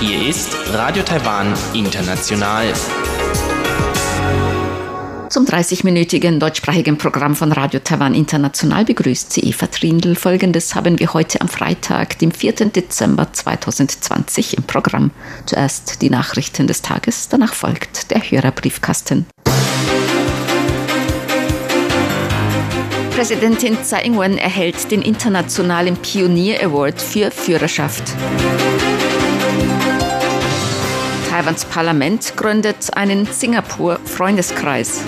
Hier ist Radio Taiwan International. Zum 30-minütigen deutschsprachigen Programm von Radio Taiwan International begrüßt sie Eva Trindl. Folgendes haben wir heute am Freitag, dem 4. Dezember 2020 im Programm. Zuerst die Nachrichten des Tages, danach folgt der Hörerbriefkasten. Präsidentin Tsai Ing-wen erhält den Internationalen Pionier Award für Führerschaft. Taiwans Parlament gründet einen Singapur-Freundeskreis.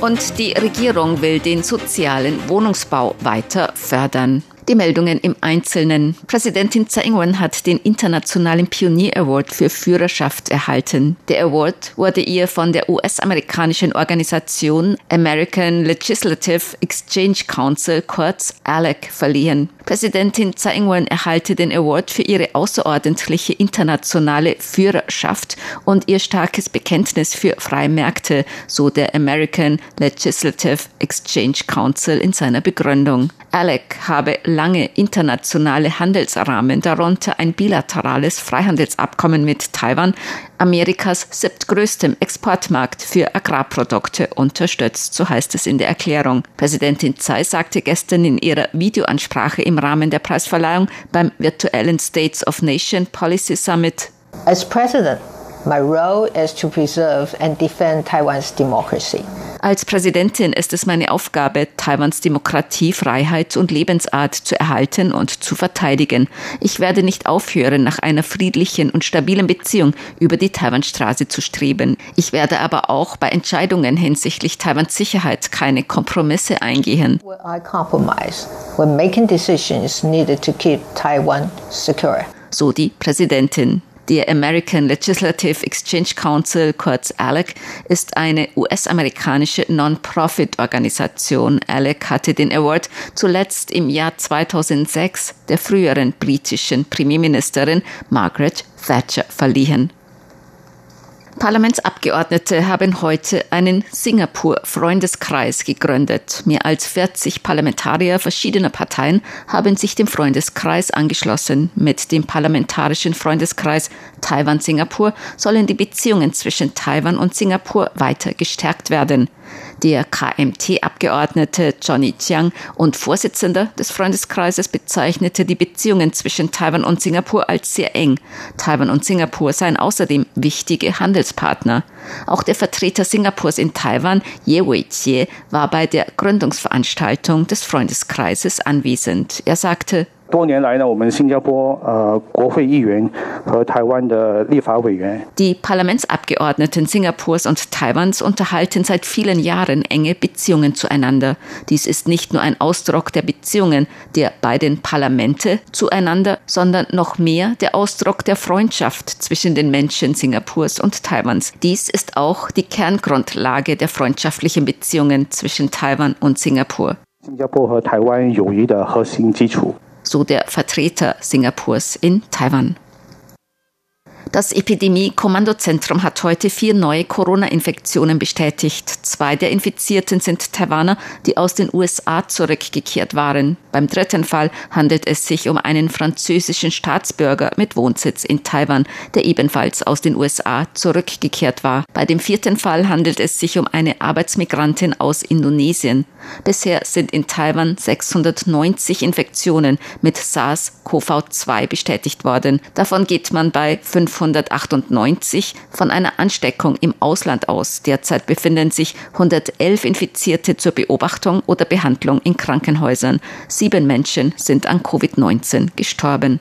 Und die Regierung will den sozialen Wohnungsbau weiter fördern. Die Meldungen im Einzelnen. Präsidentin Tsai Ing-wen hat den Internationalen Pionier Award für Führerschaft erhalten. Der Award wurde ihr von der US-amerikanischen Organisation American Legislative Exchange Council, kurz ALEC, verliehen. Präsidentin Tsai Ing-wen erhalte den Award für ihre außerordentliche internationale Führerschaft und ihr starkes Bekenntnis für freie Märkte, so der American Legislative Exchange Council in seiner Begründung. ALEC habe lange internationale Handelsrahmen, darunter ein bilaterales Freihandelsabkommen mit Taiwan, Amerikas siebtgrößtem Exportmarkt für Agrarprodukte unterstützt, so heißt es in der Erklärung. Präsidentin Tsai sagte gestern in ihrer Videoansprache im Rahmen der Preisverleihung beim virtuellen States of Nation Policy Summit. As President, my role is to preserve and defend Taiwan's democracy. Als Präsidentin ist es meine Aufgabe, Taiwans Demokratie, Freiheit und Lebensart zu erhalten und zu verteidigen. Ich werde nicht aufhören, nach einer friedlichen und stabilen Beziehung über die Taiwanstraße zu streben. Ich werde aber auch bei Entscheidungen hinsichtlich Taiwans Sicherheit keine Kompromisse eingehen. So die Präsidentin. Der American Legislative Exchange Council, kurz ALEC, ist eine US-amerikanische Non-Profit-Organisation. ALEC hatte den Award zuletzt im Jahr 2006 der früheren britischen Premierministerin Margaret Thatcher verliehen. Parlamentsabgeordnete haben heute einen Singapur-Freundeskreis gegründet. Mehr als 40 Parlamentarier verschiedener Parteien haben sich dem Freundeskreis angeschlossen. Mit dem Parlamentarischen Freundeskreis Taiwan-Singapur sollen die Beziehungen zwischen Taiwan und Singapur weiter gestärkt werden. Der KMT-Abgeordnete Johnny Chiang und Vorsitzender des Freundeskreises bezeichnete die Beziehungen zwischen Taiwan und Singapur als sehr eng. Taiwan und Singapur seien außerdem wichtige Handelspartner. Auch der Vertreter Singapurs in Taiwan, Ye Wei-Jie, war bei der Gründungsveranstaltung des Freundeskreises anwesend. Er sagte, 多年来呢，我们新加坡呃国会议员和台湾的立法委员，Die Parlamentsabgeordneten Singapurs und Taiwans unterhalten seit vielen Jahren enge Beziehungen zueinander. Dies ist nicht nur ein Ausdruck der Beziehungen der beiden Parlamente zueinander, sondern noch mehr der Ausdruck der Freundschaft zwischen den Menschen Singapurs und Taiwans. Dies ist auch die Kerngrundlage der freundschaftlichen Beziehungen zwischen Taiwan und Singapur. 新加坡和台湾友谊的核心基础。 So der Vertreter Singapurs in Taiwan. Das Epidemie-Kommandozentrum hat heute vier neue Corona-Infektionen bestätigt. Zwei der Infizierten sind Taiwaner, die aus den USA zurückgekehrt waren. Beim dritten Fall handelt es sich um einen französischen Staatsbürger mit Wohnsitz in Taiwan, der ebenfalls aus den USA zurückgekehrt war. Bei dem vierten Fall handelt es sich um eine Arbeitsmigrantin aus Indonesien. Bisher sind in Taiwan 690 Infektionen mit SARS-CoV-2 bestätigt worden. Davon geht man bei 598 von einer Ansteckung im Ausland aus. Derzeit befinden sich 111 Infizierte zur Beobachtung oder Behandlung in Krankenhäusern. Sieben Menschen sind an Covid-19 gestorben.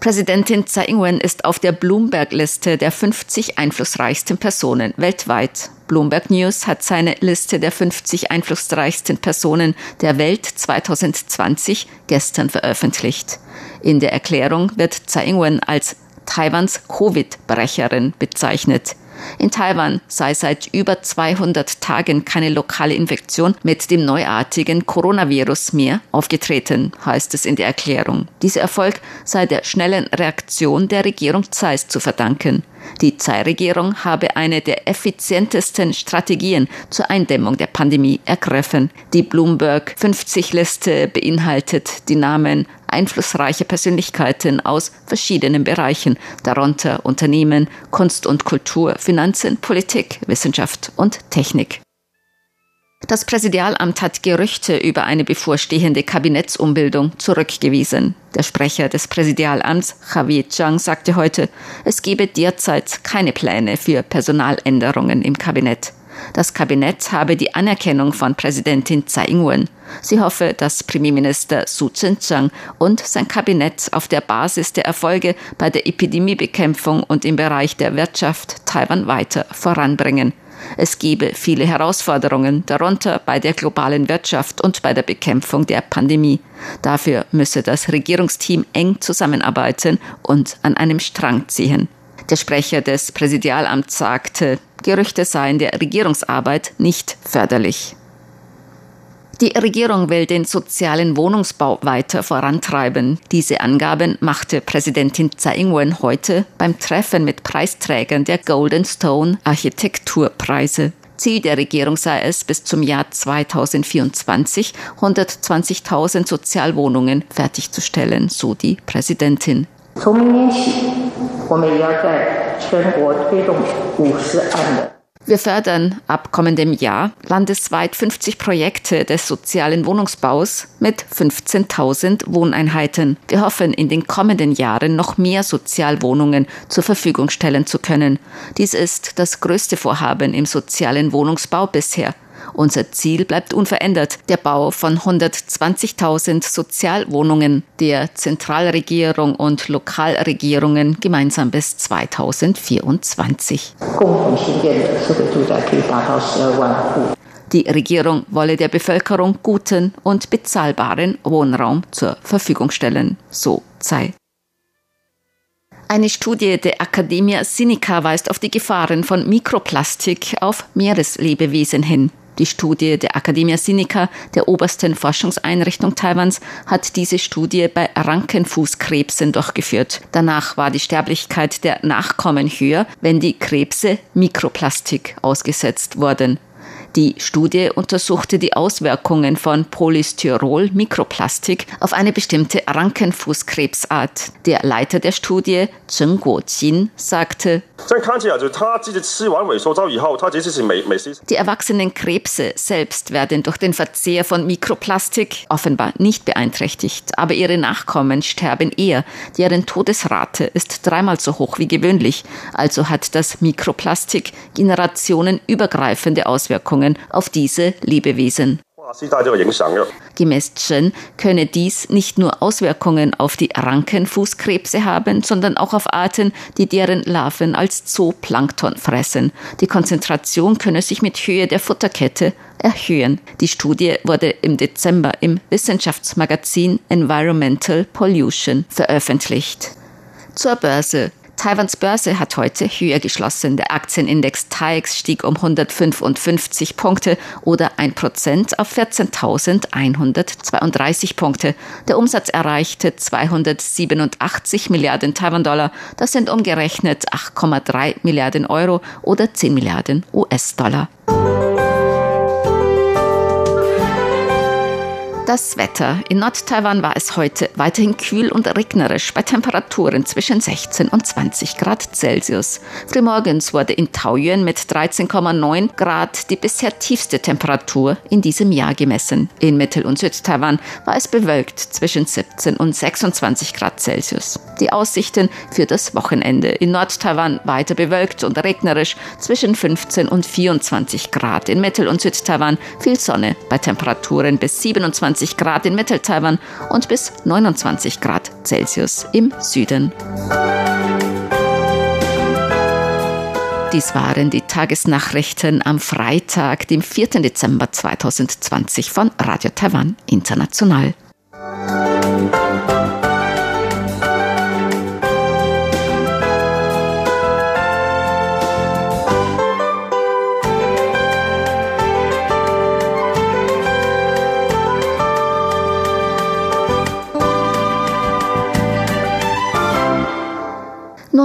Präsidentin Tsai Ing-wen ist auf der Bloomberg-Liste der 50 einflussreichsten Personen weltweit. Bloomberg News hat seine Liste der 50 einflussreichsten Personen der Welt 2020 gestern veröffentlicht. In der Erklärung wird Tsai Ing-wen als Taiwans Covid-Brecherin bezeichnet. In Taiwan sei seit über 200 Tagen keine lokale Infektion mit dem neuartigen Coronavirus mehr aufgetreten, heißt es in der Erklärung. Dieser Erfolg sei der schnellen Reaktion der Regierung Zeiss zu verdanken. Die Tsai-Regierung habe eine der effizientesten Strategien zur Eindämmung der Pandemie ergriffen. Die Bloomberg 50-Liste beinhaltet die Namen einflussreicher Persönlichkeiten aus verschiedenen Bereichen, darunter Unternehmen, Kunst und Kultur, Finanzen, Politik, Wissenschaft und Technik. Das Präsidialamt hat Gerüchte über eine bevorstehende Kabinettsumbildung zurückgewiesen. Der Sprecher des Präsidialamts, Javier Zhang, sagte heute, es gebe derzeit keine Pläne für Personaländerungen im Kabinett. Das Kabinett habe die Anerkennung von Präsidentin Tsai Ing-wen. Sie hoffe, dass Premierminister Su Tseng-chang und sein Kabinett auf der Basis der Erfolge bei der Epidemiebekämpfung und im Bereich der Wirtschaft Taiwan weiter voranbringen. Es gebe viele Herausforderungen, darunter bei der globalen Wirtschaft und bei der Bekämpfung der Pandemie. Dafür müsse das Regierungsteam eng zusammenarbeiten und an einem Strang ziehen. Der Sprecher des Präsidialamts sagte, Gerüchte seien der Regierungsarbeit nicht förderlich. Die Regierung will den sozialen Wohnungsbau weiter vorantreiben. Diese Angaben machte Präsidentin Tsai Ing-wen heute beim Treffen mit Preisträgern der Golden Stone Architekturpreise. Ziel der Regierung sei es, bis zum Jahr 2024 120.000 Sozialwohnungen fertigzustellen, so die Präsidentin. 从明年起，我们也要在全国推动五十案的 wir fördern ab kommendem Jahr landesweit 50 Projekte des sozialen Wohnungsbaus mit 15.000 Wohneinheiten. Wir hoffen, in den kommenden Jahren noch mehr Sozialwohnungen zur Verfügung stellen zu können. Dies ist das größte Vorhaben im sozialen Wohnungsbau bisher. Unser Ziel bleibt unverändert, der Bau von 120.000 Sozialwohnungen der Zentralregierung und Lokalregierungen gemeinsam bis 2024. Die Regierung wolle der Bevölkerung guten und bezahlbaren Wohnraum zur Verfügung stellen, so sei. Eine Studie der Academia Sinica weist auf die Gefahren von Mikroplastik auf Meereslebewesen hin. Die Studie der Academia Sinica, der obersten Forschungseinrichtung Taiwans, hat diese Studie bei Rankenfußkrebsen durchgeführt. Danach war die Sterblichkeit der Nachkommen höher, wenn die Krebse Mikroplastik ausgesetzt wurden. Die Studie untersuchte die Auswirkungen von Polystyrol, Mikroplastik, auf eine bestimmte Rankenfußkrebsart. Der Leiter der Studie, Zheng Guoqin, sagte, die erwachsenen Krebse selbst werden durch den Verzehr von Mikroplastik offenbar nicht beeinträchtigt, aber ihre Nachkommen sterben eher. Deren Todesrate ist dreimal so hoch wie gewöhnlich. Also hat das Mikroplastik generationenübergreifende Auswirkungen Auswirkungen auf diese Lebewesen. Gemäß Chen könne dies nicht nur Auswirkungen auf die Rankenfußkrebse haben, sondern auch auf Arten, die deren Larven als Zooplankton fressen. Die Konzentration könne sich mit Höhe der Futterkette erhöhen. Die Studie wurde im Dezember im Wissenschaftsmagazin Environmental Pollution veröffentlicht. Zur Börse. Taiwans Börse hat heute höher geschlossen. Der Aktienindex TAIX stieg um 155 Punkte oder 1 Prozent auf 14.132 Punkte. Der Umsatz erreichte 287 Milliarden Taiwan-Dollar. Das sind umgerechnet 8,3 Milliarden Euro oder 10 Milliarden US-Dollar. Das Wetter. In Nord-Taiwan war es heute weiterhin kühl und regnerisch bei Temperaturen zwischen 16 und 20 Grad Celsius. Frühmorgens wurde in Taoyuan mit 13,9 Grad die bisher tiefste Temperatur in diesem Jahr gemessen. In Mittel- und Südtaiwan war es bewölkt zwischen 17 und 26 Grad Celsius. Die Aussichten für das Wochenende. In Nord-Taiwan weiter bewölkt und regnerisch zwischen 15 und 24 Grad. In Mittel- und Südtaiwan viel Sonne bei Temperaturen bis 27 20 Grad in Mittel-Taiwan und bis 29 Grad Celsius im Süden. Dies waren die Tagesnachrichten am Freitag, dem 4. Dezember 2020 von Radio Taiwan International.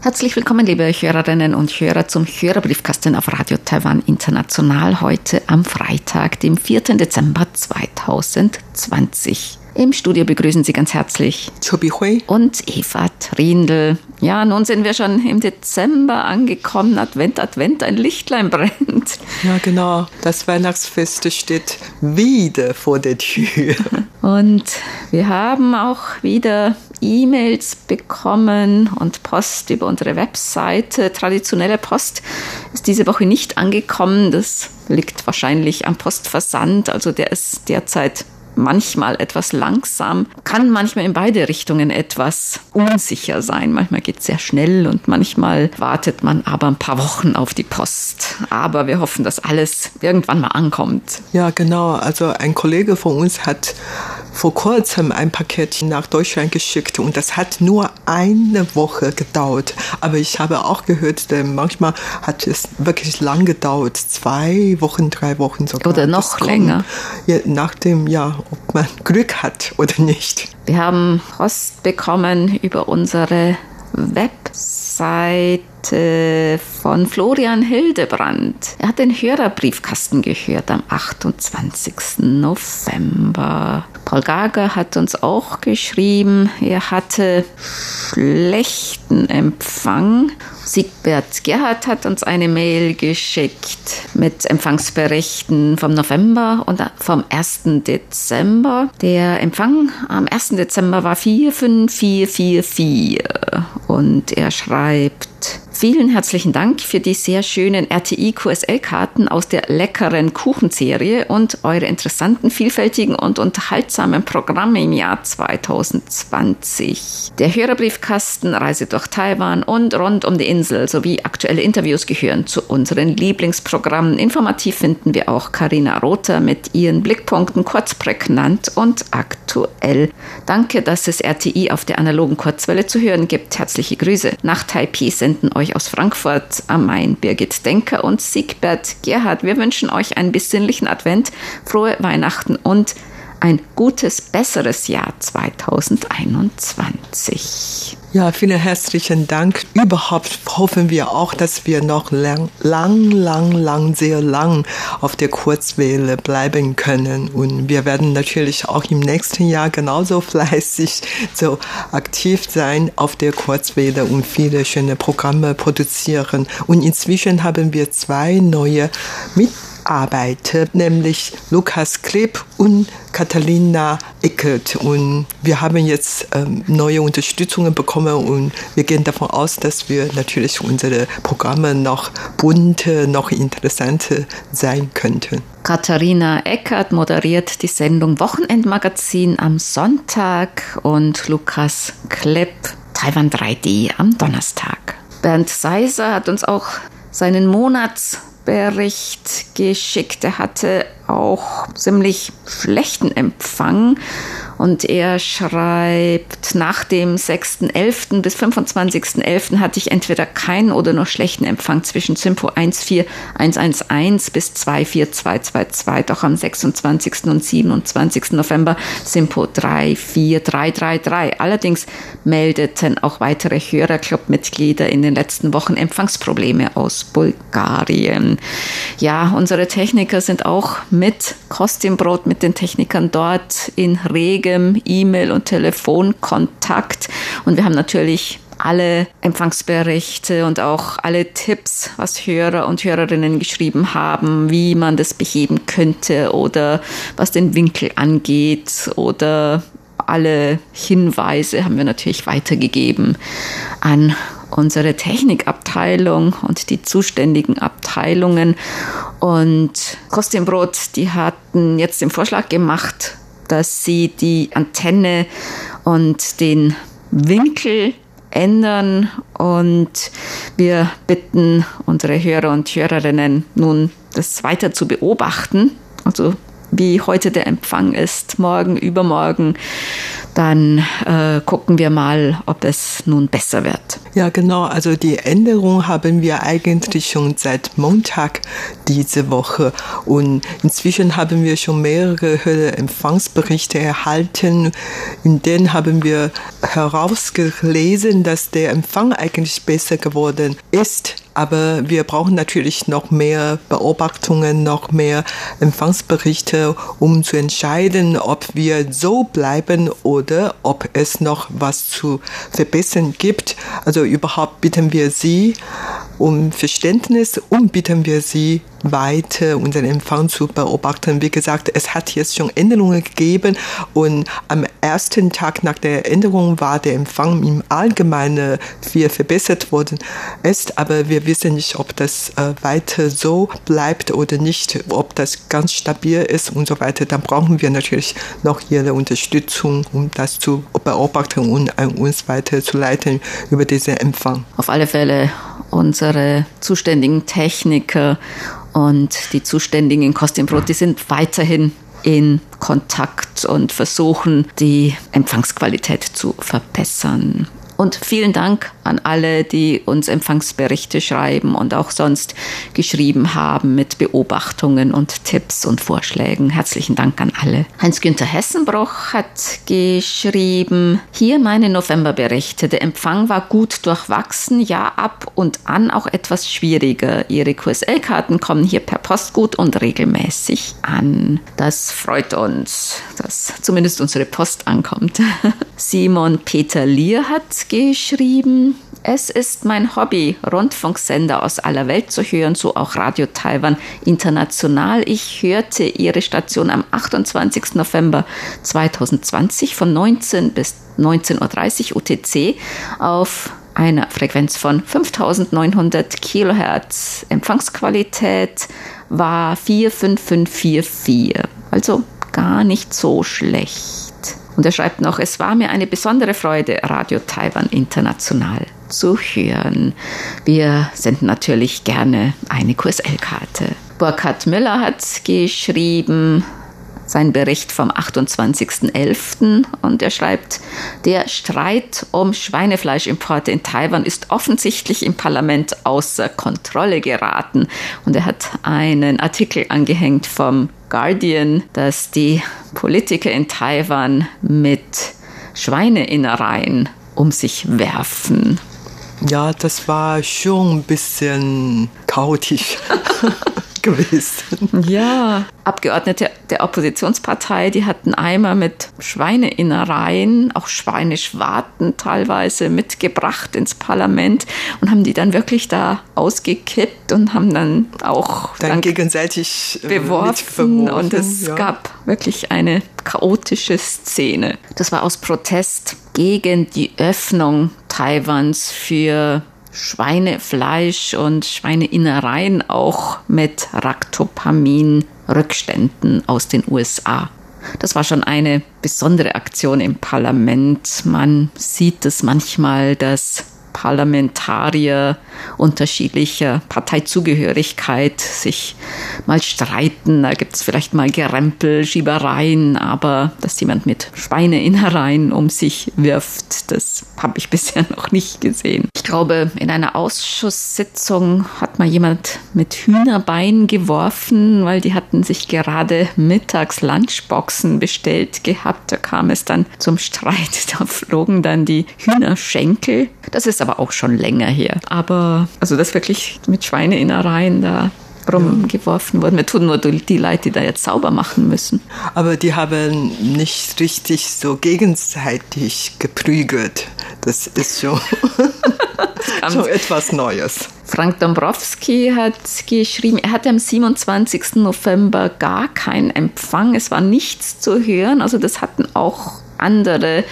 Herzlich willkommen, liebe Hörerinnen und Hörer, zum Hörerbriefkasten auf Radio Taiwan International heute am Freitag, dem 4. Dezember 2020. Im Studio begrüßen Sie ganz herzlich Chobi Hui und Eva Trindl. Ja, nun sind wir schon im Dezember angekommen. Advent, Advent, ein Lichtlein brennt. Ja, genau. Das Weihnachtsfest steht wieder vor der Tür. Und wir haben auch wieder E-Mails bekommen und Post über unsere Webseite. Traditionelle Post ist diese Woche nicht angekommen. Das liegt wahrscheinlich am Postversand. Also der ist derzeit manchmal etwas langsam, kann manchmal in beide Richtungen etwas unsicher sein. Manchmal geht es sehr schnell und manchmal wartet man aber ein paar Wochen auf die Post. Aber wir hoffen, dass alles irgendwann mal ankommt. Ja, genau. Also ein Kollege von uns hat vor kurzem ein Paket nach Deutschland geschickt und das hat nur eine Woche gedauert. Aber ich habe auch gehört, denn manchmal hat es wirklich lang gedauert, zwei Wochen, drei Wochen sogar. Oder noch länger. Ja, nach dem, ja, ob man Glück hat oder nicht. Wir haben Post bekommen über unsere Webseite von Florian Hildebrand. Er hat den Hörerbriefkasten gehört am 28. November. Paul Gager hat uns auch geschrieben, er hatte schlechten Empfang. Siegbert Gerhard hat uns eine Mail geschickt mit Empfangsberichten vom November und vom 1. Dezember. Der Empfang am 1. Dezember war 45444 und er schreibt, Vielen herzlichen Dank für die sehr schönen RTI QSL-Karten aus der leckeren Kuchenserie und eure interessanten, vielfältigen und unterhaltsamen Programme im Jahr 2020. Der Hörerbriefkasten, Reise durch Taiwan und rund um die Insel sowie aktuelle Interviews gehören zu unseren Lieblingsprogrammen. Informativ finden wir auch Karina Rother mit ihren Blickpunkten kurz prägnant und aktuell. Danke, dass es RTI auf der analogen Kurzwelle zu hören gibt. Herzliche Grüße. Nach Taipei senden euch aus Frankfurt am Main, Birgit Denker und Siegbert Gerhard. Wir wünschen euch einen besinnlichen Advent, frohe Weihnachten und ein gutes, besseres Jahr 2021. Ja, vielen herzlichen Dank. Überhaupt hoffen wir auch, dass wir noch lang, lang, lang, lang, sehr lang auf der Kurzwelle bleiben können. Und wir werden natürlich auch im nächsten Jahr genauso fleißig, so aktiv sein auf der Kurzwelle und viele schöne Programme produzieren. Und inzwischen haben wir zwei neue Mitarbeiter arbeitet, nämlich Lukas Kleb und Catalina Eckert. Und wir haben jetzt ähm, neue Unterstützungen bekommen und wir gehen davon aus, dass wir natürlich unsere Programme noch bunter, noch interessanter sein könnten. Katharina Eckert moderiert die Sendung Wochenendmagazin am Sonntag und Lukas Klepp Taiwan 3D am Donnerstag. Bernd Seiser hat uns auch seinen Monats Bericht geschickt. Er hatte auch ziemlich schlechten Empfang und er schreibt, nach dem 6.11. bis 25.11. hatte ich entweder keinen oder nur schlechten Empfang zwischen Sympo 14111 bis 24222. Doch am 26. und 27. November Sympo 34333. Allerdings meldeten auch weitere Hörerclub-Mitglieder in den letzten Wochen Empfangsprobleme aus Bulgarien. Ja, unsere Techniker sind auch mit Kostümbrot mit den Technikern dort in regem E-Mail- und Telefonkontakt. Und wir haben natürlich alle Empfangsberichte und auch alle Tipps, was Hörer und Hörerinnen geschrieben haben, wie man das beheben könnte oder was den Winkel angeht oder alle Hinweise haben wir natürlich weitergegeben an unsere Technikabteilung und die zuständigen Abteilungen. Und Kostümbrot, die hatten jetzt den Vorschlag gemacht, dass sie die Antenne und den Winkel ändern und wir bitten unsere Hörer und Hörerinnen nun, das weiter zu beobachten. Also wie heute der Empfang ist, morgen, übermorgen, dann äh, gucken wir mal, ob es nun besser wird. Ja, genau. Also die Änderung haben wir eigentlich schon seit Montag diese Woche und inzwischen haben wir schon mehrere Empfangsberichte erhalten. In denen haben wir herausgelesen, dass der Empfang eigentlich besser geworden ist aber wir brauchen natürlich noch mehr Beobachtungen, noch mehr Empfangsberichte, um zu entscheiden, ob wir so bleiben oder ob es noch was zu verbessern gibt. Also überhaupt bitten wir Sie um Verständnis und bitten wir Sie weiter unseren Empfang zu beobachten. Wie gesagt, es hat jetzt schon Änderungen gegeben und am ersten Tag nach der Änderung war der Empfang im Allgemeinen viel verbessert worden ist, aber wir wissen nicht, ob das äh, weiter so bleibt oder nicht, ob das ganz stabil ist und so weiter. Dann brauchen wir natürlich noch Ihre Unterstützung, um das zu beobachten und uns weiterzuleiten über diesen Empfang. Auf alle Fälle unsere zuständigen Techniker und die Zuständigen in Kostimbrot, die sind weiterhin in Kontakt und versuchen, die Empfangsqualität zu verbessern. Und vielen Dank an alle, die uns Empfangsberichte schreiben und auch sonst geschrieben haben mit Beobachtungen und Tipps und Vorschlägen. Herzlichen Dank an alle. Heinz-Günther Hessenbroch hat geschrieben, hier meine Novemberberichte. Der Empfang war gut durchwachsen, ja ab und an auch etwas schwieriger. Ihre QSL-Karten kommen hier per Post gut und regelmäßig an. Das freut uns, dass zumindest unsere Post ankommt. Simon Peter Lier hat geschrieben, es ist mein Hobby, Rundfunksender aus aller Welt zu hören, so auch Radio Taiwan International. Ich hörte Ihre Station am 28. November 2020 von 19 bis 19.30 Uhr UTC auf einer Frequenz von 5900 Kilohertz. Empfangsqualität war 45544, also gar nicht so schlecht. Und er schreibt noch, es war mir eine besondere Freude, Radio Taiwan International zu hören. Wir senden natürlich gerne eine QSL-Karte. Burkhard Müller hat geschrieben, sein Bericht vom 28.11. und er schreibt, der Streit um Schweinefleischimporte in Taiwan ist offensichtlich im Parlament außer Kontrolle geraten. Und er hat einen Artikel angehängt vom Guardian, dass die Politiker in Taiwan mit Schweineinnereien um sich werfen. Ja, das war schon ein bisschen chaotisch. gewesen. Ja, Abgeordnete der Oppositionspartei, die hatten Eimer mit Schweineinnereien, auch Schweineschwarten teilweise mitgebracht ins Parlament und haben die dann wirklich da ausgekippt und haben dann auch dann, dann gegenseitig äh, beworfen und es ja. gab wirklich eine chaotische Szene. Das war aus Protest gegen die Öffnung Taiwans für Schweinefleisch und Schweineinnereien auch mit Ractopamin-Rückständen aus den USA. Das war schon eine besondere Aktion im Parlament. Man sieht es manchmal, dass Parlamentarier unterschiedlicher Parteizugehörigkeit sich mal streiten. Da gibt es vielleicht mal Gerempel, Schiebereien, aber dass jemand mit Schweineinnereien um sich wirft, das habe ich bisher noch nicht gesehen. Ich glaube, in einer Ausschusssitzung hat mal jemand mit Hühnerbeinen geworfen, weil die hatten sich gerade mittags Lunchboxen bestellt gehabt. Da kam es dann zum Streit. Da flogen dann die Hühnerschenkel. Das ist aber aber auch schon länger her. Aber also das wirklich mit Schweineinnereien da rumgeworfen worden. Wir tun nur die Leute, die da jetzt sauber machen müssen. Aber die haben nicht richtig so gegenseitig geprügelt. Das ist schon, schon etwas Neues. Frank Dombrowski hat geschrieben, er hatte am 27. November gar keinen Empfang. Es war nichts zu hören. Also das hatten auch andere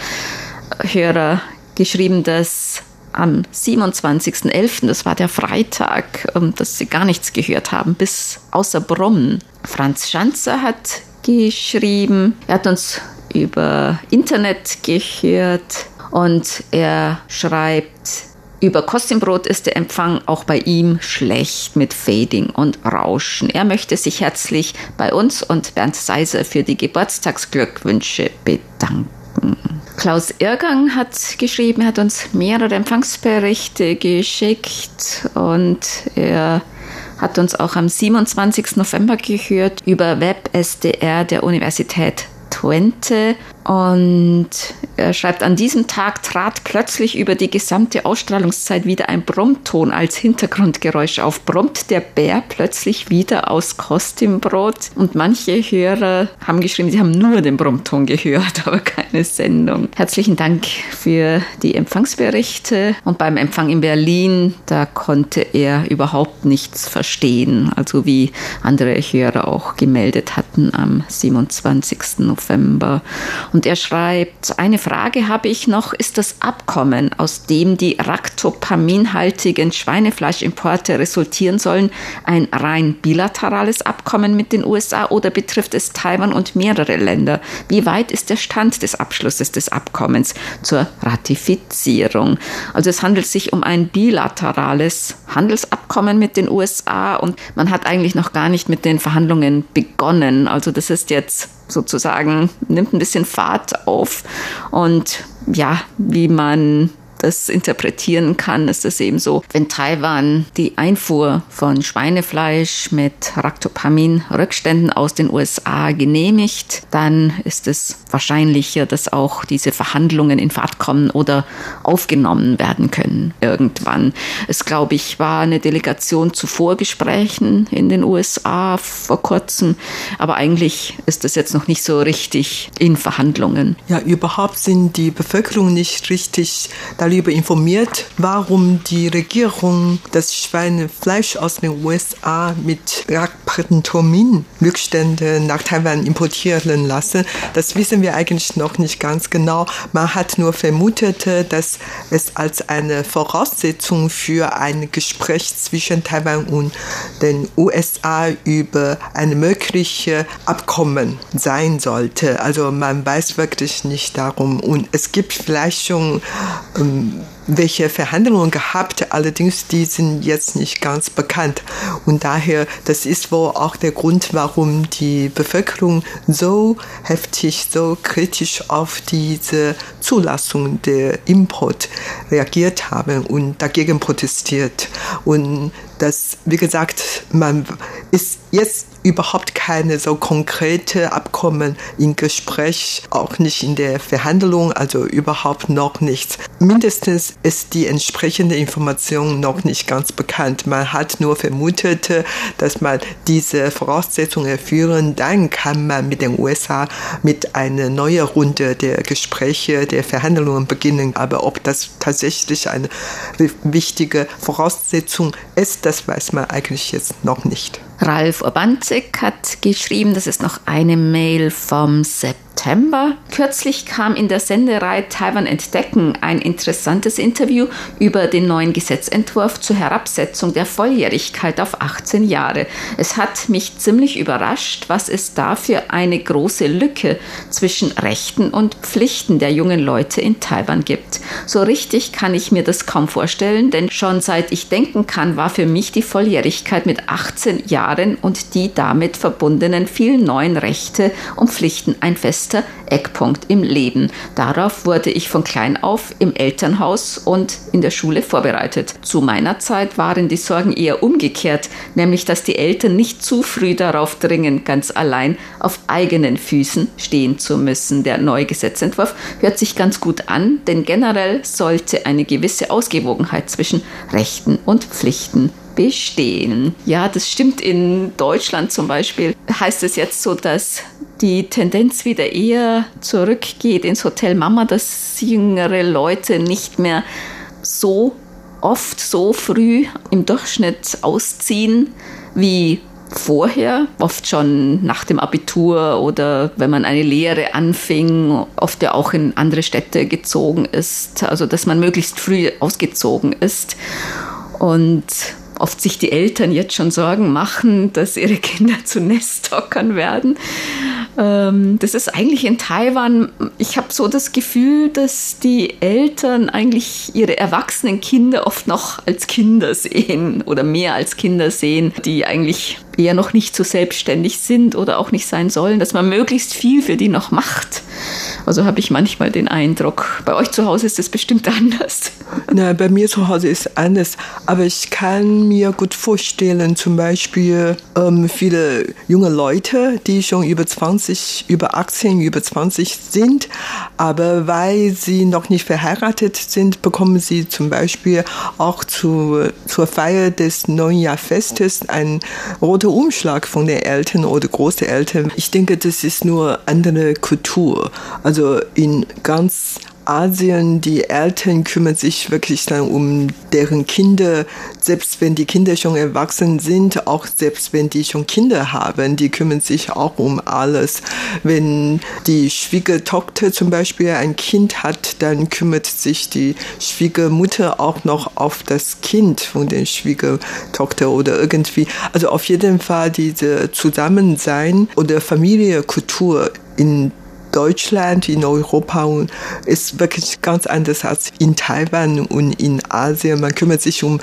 Hörer geschrieben, dass am 27.11., das war der Freitag, ähm, dass sie gar nichts gehört haben, bis außer Brummen. Franz Schanzer hat geschrieben, er hat uns über Internet gehört und er schreibt, über Kostümbrot ist der Empfang auch bei ihm schlecht mit Fading und Rauschen. Er möchte sich herzlich bei uns und Bernd Seiser für die Geburtstagsglückwünsche bedanken. Klaus Irgang hat geschrieben, hat uns mehrere Empfangsberichte geschickt und er hat uns auch am 27. November gehört über WebSDR der Universität Twente und er schreibt, an diesem Tag trat plötzlich über die gesamte Ausstrahlungszeit wieder ein Brummton als Hintergrundgeräusch auf. Brummt der Bär plötzlich wieder aus Kostümbrot? Und manche Hörer haben geschrieben, sie haben nur den Brummton gehört, aber keine Sendung. Herzlichen Dank für die Empfangsberichte. Und beim Empfang in Berlin, da konnte er überhaupt nichts verstehen. Also wie andere Hörer auch gemeldet hatten am 27. November. Und er schreibt, eine Frage habe ich noch, ist das Abkommen, aus dem die raktopaminhaltigen Schweinefleischimporte resultieren sollen, ein rein bilaterales Abkommen mit den USA oder betrifft es Taiwan und mehrere Länder? Wie weit ist der Stand des Abschlusses des Abkommens zur Ratifizierung? Also es handelt sich um ein bilaterales Handelsabkommen mit den USA und man hat eigentlich noch gar nicht mit den Verhandlungen begonnen. Also das ist jetzt sozusagen, nimmt ein bisschen Fahrt auf. Und ja, wie man das interpretieren kann, ist es eben so, wenn Taiwan die Einfuhr von Schweinefleisch mit Ractopamin-Rückständen aus den USA genehmigt, dann ist es wahrscheinlicher, dass auch diese Verhandlungen in Fahrt kommen oder aufgenommen werden können irgendwann. Es, glaube ich, war eine Delegation zu Vorgesprächen in den USA vor kurzem, aber eigentlich ist das jetzt noch nicht so richtig in Verhandlungen. Ja, überhaupt sind die Bevölkerung nicht richtig darüber informiert, warum die Regierung das Schweinefleisch aus den USA mit Racpentomin-Rückständen nach Taiwan importieren lassen. Das wissen wir eigentlich noch nicht ganz genau. Man hat nur vermutet, dass es als eine Voraussetzung für ein Gespräch zwischen Taiwan und den USA über ein mögliches Abkommen sein sollte. Also man weiß wirklich nicht darum. Und es gibt vielleicht schon ähm, welche Verhandlungen gehabt, allerdings die sind jetzt nicht ganz bekannt. Und daher, das ist wohl auch der Grund, warum die Bevölkerung so heftig, so kritisch auf diese Zulassung der Import reagiert haben und dagegen protestiert. Und das, wie gesagt, man ist jetzt überhaupt keine so konkrete Abkommen im Gespräch, auch nicht in der Verhandlung, also überhaupt noch nichts. Mindestens ist die entsprechende Information noch nicht ganz bekannt. Man hat nur vermutet, dass man diese Voraussetzungen erfüllen, dann kann man mit den USA mit einer neuen Runde der Gespräche, der Verhandlungen beginnen. Aber ob das tatsächlich eine wichtige Voraussetzung ist, das weiß man eigentlich jetzt noch nicht. Ralf Urbanzig hat geschrieben, das ist noch eine Mail vom September. September. Kürzlich kam in der Sendereihe Taiwan Entdecken ein interessantes Interview über den neuen Gesetzentwurf zur Herabsetzung der Volljährigkeit auf 18 Jahre. Es hat mich ziemlich überrascht, was es da für eine große Lücke zwischen Rechten und Pflichten der jungen Leute in Taiwan gibt. So richtig kann ich mir das kaum vorstellen, denn schon seit ich denken kann, war für mich die Volljährigkeit mit 18 Jahren und die damit verbundenen vielen neuen Rechte und Pflichten ein fest fester Eckpunkt im Leben. Darauf wurde ich von klein auf im Elternhaus und in der Schule vorbereitet. Zu meiner Zeit waren die Sorgen eher umgekehrt, nämlich dass die Eltern nicht zu früh darauf dringen, ganz allein auf eigenen Füßen stehen zu müssen. Der neue Gesetzentwurf hört sich ganz gut an, denn generell sollte eine gewisse Ausgewogenheit zwischen Rechten und Pflichten bestehen. Ja, das stimmt. In Deutschland zum Beispiel heißt es jetzt so, dass die Tendenz wieder eher zurückgeht ins Hotel Mama, dass jüngere Leute nicht mehr so oft so früh im Durchschnitt ausziehen wie vorher, oft schon nach dem Abitur oder wenn man eine Lehre anfing, oft ja auch in andere Städte gezogen ist, also dass man möglichst früh ausgezogen ist. Und oft sich die Eltern jetzt schon Sorgen machen, dass ihre Kinder zu Nesthockern werden. Ähm, das ist eigentlich in Taiwan, ich habe so das Gefühl, dass die Eltern eigentlich ihre erwachsenen Kinder oft noch als Kinder sehen oder mehr als Kinder sehen, die eigentlich eher noch nicht so selbstständig sind oder auch nicht sein sollen, dass man möglichst viel für die noch macht. Also habe ich manchmal den Eindruck. Bei euch zu Hause ist es bestimmt anders. Nein, bei mir zu Hause ist anders. Aber ich kann mir gut vorstellen, zum Beispiel ähm, viele junge Leute, die schon über 20, über 18, über 20 sind, aber weil sie noch nicht verheiratet sind, bekommen sie zum Beispiel auch zu, zur Feier des Neujahrsfestes einen roten Umschlag von den Eltern oder Großeltern. Ich denke, das ist nur andere Kultur. Also in ganz Asien, die Eltern kümmern sich wirklich dann um deren Kinder, selbst wenn die Kinder schon erwachsen sind, auch selbst wenn die schon Kinder haben, die kümmern sich auch um alles. Wenn die Schwiegertochter zum Beispiel ein Kind hat, dann kümmert sich die Schwiegermutter auch noch auf das Kind von der Schwiegertochter oder irgendwie. Also auf jeden Fall diese Zusammensein oder Familienkultur in Deutschland, in Europa ist wirklich ganz anders als in Taiwan und in Asien. Man kümmert sich um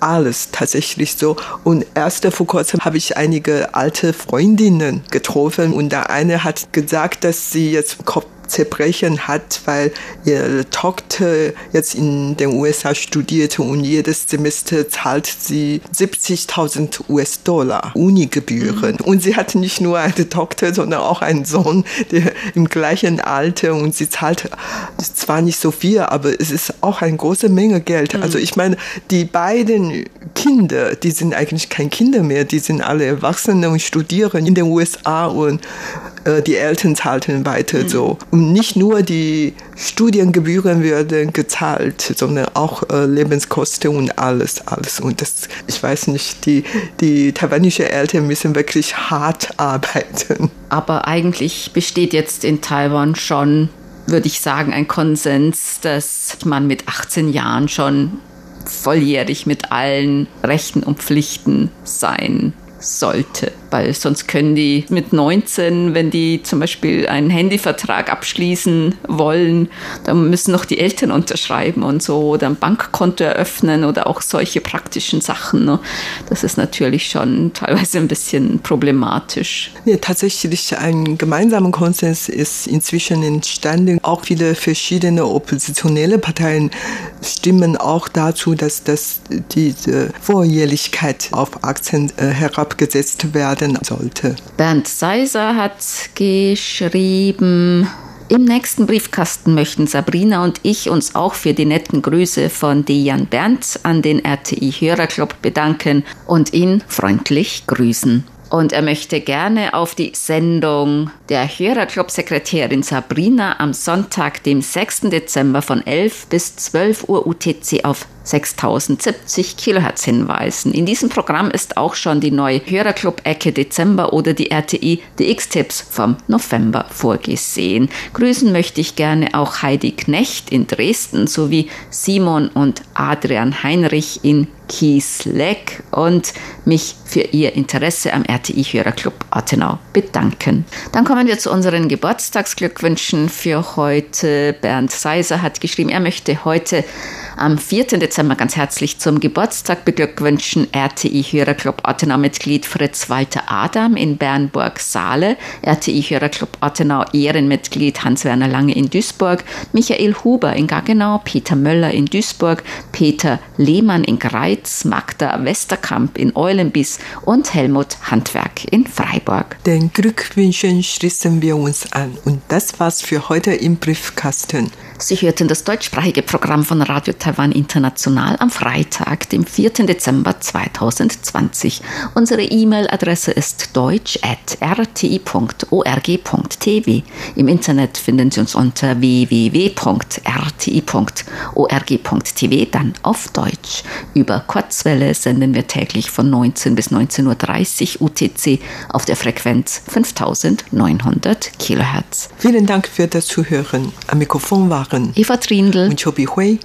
alles tatsächlich so. Und erst vor kurzem habe ich einige alte Freundinnen getroffen und der eine hat gesagt, dass sie jetzt Kopf zerbrechen hat, weil ihre Tochter jetzt in den USA studierte und jedes Semester zahlt sie 70.000 US-Dollar Unigebühren. Mhm. Und sie hat nicht nur eine Tochter, sondern auch einen Sohn, der im gleichen Alter und sie zahlt zwar nicht so viel, aber es ist auch eine große Menge Geld. Mhm. Also ich meine, die beiden Kinder, die sind eigentlich kein Kinder mehr, die sind alle Erwachsene und studieren in den USA und äh, die Eltern zahlten weiter mhm. so. Und nicht nur die Studiengebühren werden gezahlt, sondern auch äh, Lebenskosten und alles, alles. Und das, ich weiß nicht, die, die taiwanische Eltern müssen wirklich hart arbeiten. Aber eigentlich besteht jetzt in Taiwan schon, würde ich sagen, ein Konsens, dass man mit 18 Jahren schon volljährig mit allen Rechten und Pflichten sein sollte weil sonst können die mit 19, wenn die zum Beispiel einen Handyvertrag abschließen wollen, dann müssen noch die Eltern unterschreiben und so oder ein Bankkonto eröffnen oder auch solche praktischen Sachen. Ne? Das ist natürlich schon teilweise ein bisschen problematisch. Ja, tatsächlich ein gemeinsamer Konsens ist inzwischen entstanden. Auch viele verschiedene oppositionelle Parteien stimmen auch dazu, dass, dass diese Vorjährlichkeit auf Aktien äh, herabgesetzt werden werden sollte. Bernd Seiser hat geschrieben, im nächsten Briefkasten möchten Sabrina und ich uns auch für die netten Grüße von Dejan Berndt an den RTI Hörerclub bedanken und ihn freundlich grüßen. Und er möchte gerne auf die Sendung der Hörerclub-Sekretärin Sabrina am Sonntag, dem 6. Dezember von 11 bis 12 Uhr UTC auf 6070 Kilohertz hinweisen. In diesem Programm ist auch schon die neue Hörerclub-Ecke Dezember oder die RTI DX-Tipps vom November vorgesehen. Grüßen möchte ich gerne auch Heidi Knecht in Dresden sowie Simon und Adrian Heinrich in Kiesleck und mich für Ihr Interesse am RTI Hörerclub Ottenau bedanken. Dann kommen wir zu unseren Geburtstagsglückwünschen für heute. Bernd Seiser hat geschrieben, er möchte heute am 4. Dezember ganz herzlich zum Geburtstag beglückwünschen RTI-Hörerclub Ottenau-Mitglied Fritz Walter Adam in Bernburg-Saale, RTI-Hörerclub Ottenau Ehrenmitglied Hans-Werner Lange in Duisburg, Michael Huber in Gaggenau, Peter Möller in Duisburg, Peter Lehmann in Greiz, Magda Westerkamp in Eulenbiss. Und Helmut Handwerk in Freiburg. Den Glückwünschen schließen wir uns an. Und das war's für heute im Briefkasten. Sie hörten das deutschsprachige Programm von Radio Taiwan International am Freitag, dem 4. Dezember 2020. Unsere E-Mail-Adresse ist deutsch.rti.org.tv. Im Internet finden Sie uns unter www.rti.org.tv, dann auf Deutsch. Über Kurzwelle senden wir täglich von 19 bis 19.30 Uhr UTC auf der Frequenz 5900 kHz. Vielen Dank für das Zuhören. Am Mikrofon war Jahren. Eva Trindl und Chobi Hui.